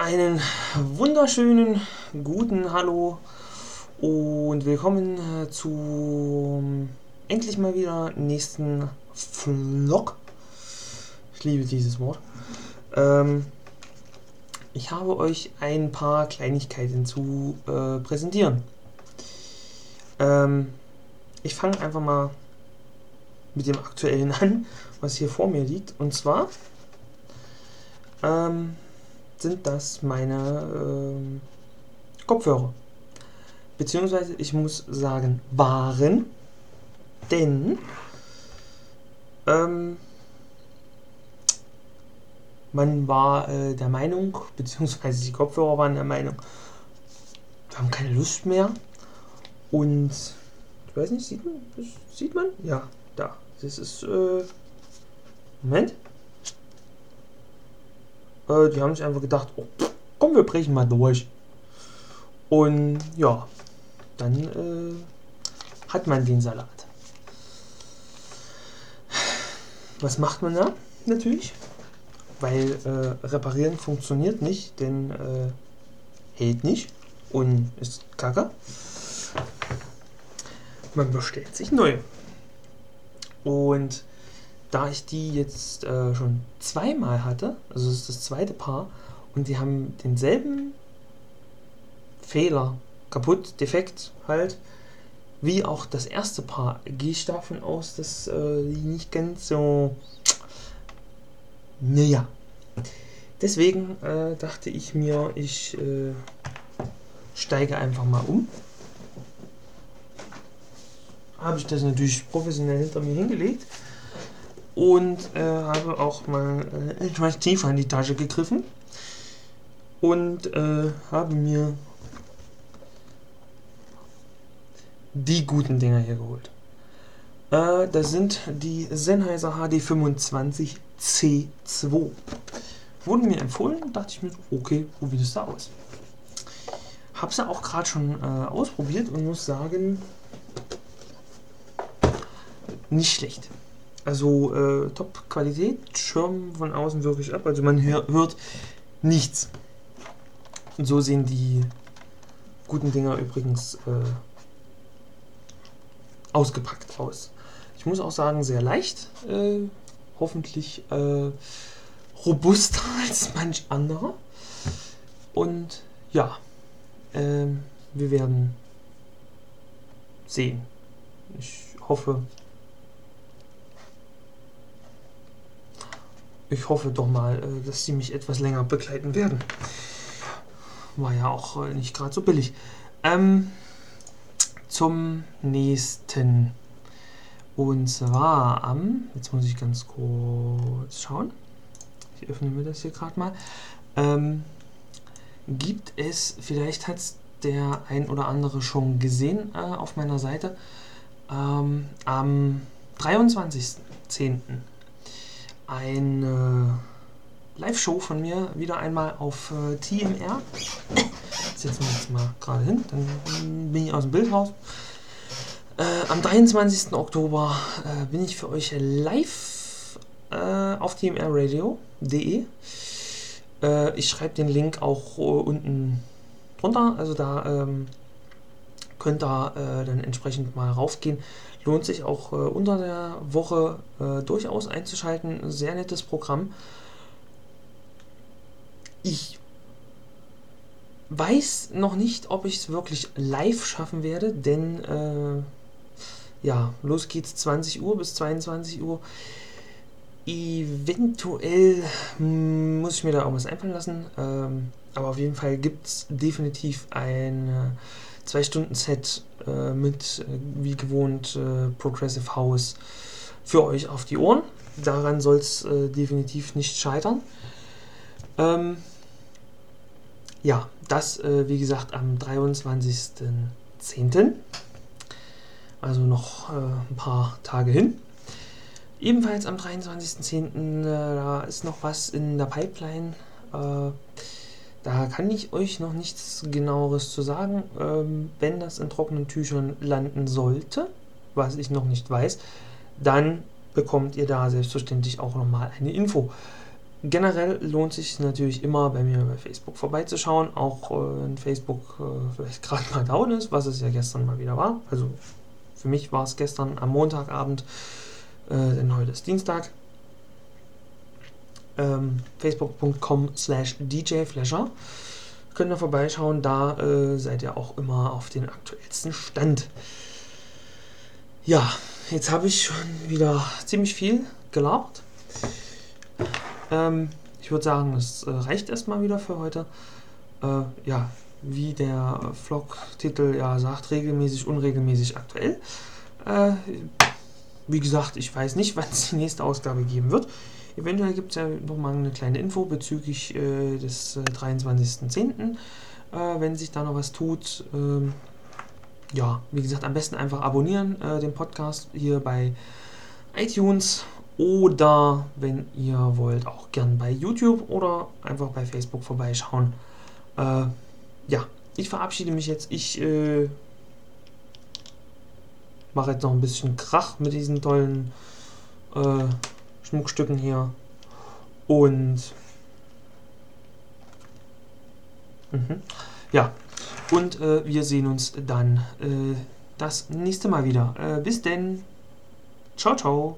Einen wunderschönen guten Hallo und willkommen äh, zu endlich mal wieder nächsten Vlog. Ich liebe dieses Wort. Ähm, ich habe euch ein paar Kleinigkeiten zu äh, präsentieren. Ähm, ich fange einfach mal mit dem aktuellen an, was hier vor mir liegt. Und zwar ähm, sind das meine ähm, Kopfhörer. Beziehungsweise ich muss sagen, waren, denn ähm, man war äh, der Meinung, beziehungsweise die Kopfhörer waren der Meinung, wir haben keine Lust mehr. Und ich weiß nicht, sieht man? Sieht man? Ja, da. Das ist. Äh, Moment. Äh, die haben sich einfach gedacht, oh, komm, wir brechen mal durch. Und ja, dann äh, hat man den Salat. Was macht man da? Natürlich. Weil äh, reparieren funktioniert nicht, denn äh, hält nicht und ist kacke. Man bestellt sich neu. Und da ich die jetzt äh, schon zweimal hatte, also es ist das zweite Paar, und die haben denselben Fehler, kaputt, defekt halt, wie auch das erste Paar, gehe ich davon aus, dass äh, die nicht ganz so. Naja. Deswegen äh, dachte ich mir, ich äh, steige einfach mal um. Habe ich das natürlich professionell hinter mir hingelegt und äh, habe auch mal äh, etwas tiefer in die Tasche gegriffen und äh, habe mir die guten Dinger hier geholt. Äh, das sind die Sennheiser HD25 C2. Wurden mir empfohlen, dachte ich mir, okay, probier das da aus. Habe sie auch gerade schon äh, ausprobiert und muss sagen, nicht schlecht. Also äh, Top-Qualität, Schirm von außen wirklich ab, also man hör, hört nichts. Und so sehen die guten Dinger übrigens äh, ausgepackt aus. Ich muss auch sagen, sehr leicht, äh, hoffentlich äh, robuster als manch anderer. Und ja, ähm, wir werden sehen. Ich hoffe, ich hoffe doch mal, äh, dass sie mich etwas länger begleiten werden. War ja auch äh, nicht gerade so billig. Ähm, zum nächsten. Und zwar am, jetzt muss ich ganz kurz schauen. Ich öffne mir das hier gerade mal. Ähm, gibt es, vielleicht hat es der ein oder andere schon gesehen äh, auf meiner Seite, ähm, am 23.10 eine Live-Show von mir wieder einmal auf äh, TMR. Setzen wir jetzt mal gerade hin, dann bin ich aus dem Bild raus. Äh, am 23. Oktober äh, bin ich für euch live äh, auf tmrradio.de. Äh, ich schreibe den Link auch äh, unten drunter, also da ähm, könnt ihr dann entsprechend mal raufgehen lohnt sich auch äh, unter der Woche äh, durchaus einzuschalten. Sehr nettes Programm. Ich weiß noch nicht, ob ich es wirklich live schaffen werde, denn äh, ja, los geht's 20 Uhr bis 22 Uhr. Eventuell hm, muss ich mir da auch was einfallen lassen. Ähm, aber auf jeden Fall gibt es definitiv eine äh, 2-Stunden-Set äh, mit, äh, wie gewohnt, äh, Progressive House für euch auf die Ohren. Daran soll es äh, definitiv nicht scheitern. Ähm, ja, das, wie gesagt, am 23.10. Also noch ein paar Tage hin. Ebenfalls am 23.10. Äh, da ist noch was in der Pipeline. Äh, da kann ich euch noch nichts genaueres zu sagen. Ähm, wenn das in trockenen Tüchern landen sollte, was ich noch nicht weiß, dann bekommt ihr da selbstverständlich auch nochmal eine Info. generell lohnt sich natürlich immer bei mir bei Facebook vorbeizuschauen, auch äh, wenn Facebook äh, vielleicht gerade mal down ist, was es ja gestern mal wieder war. Also für mich war es gestern am Montagabend, äh, denn heute ist Dienstag. Ähm, Facebook.com slash DJFlasher. Könnt ihr vorbeischauen, da äh, seid ihr auch immer auf den aktuellsten Stand. Ja, jetzt habe ich schon wieder ziemlich viel gelabert. Ähm, ich würde sagen, es äh, reicht erstmal wieder für heute. Äh, ja, wie der Vlog-Titel ja sagt, regelmäßig, unregelmäßig aktuell. Äh, wie gesagt, ich weiß nicht, wann es die nächste Ausgabe geben wird. Eventuell gibt es ja nochmal eine kleine Info bezüglich äh, des äh, 23.10., äh, wenn sich da noch was tut. Ähm, ja, wie gesagt, am besten einfach abonnieren äh, den Podcast hier bei iTunes oder wenn ihr wollt, auch gern bei YouTube oder einfach bei Facebook vorbeischauen. Äh, ja, ich verabschiede mich jetzt. Ich äh, mache jetzt noch ein bisschen Krach mit diesen tollen äh, Schmuckstücken hier. Und mhm. ja, und äh, wir sehen uns dann äh, das nächste Mal wieder. Äh, bis denn. Ciao, ciao.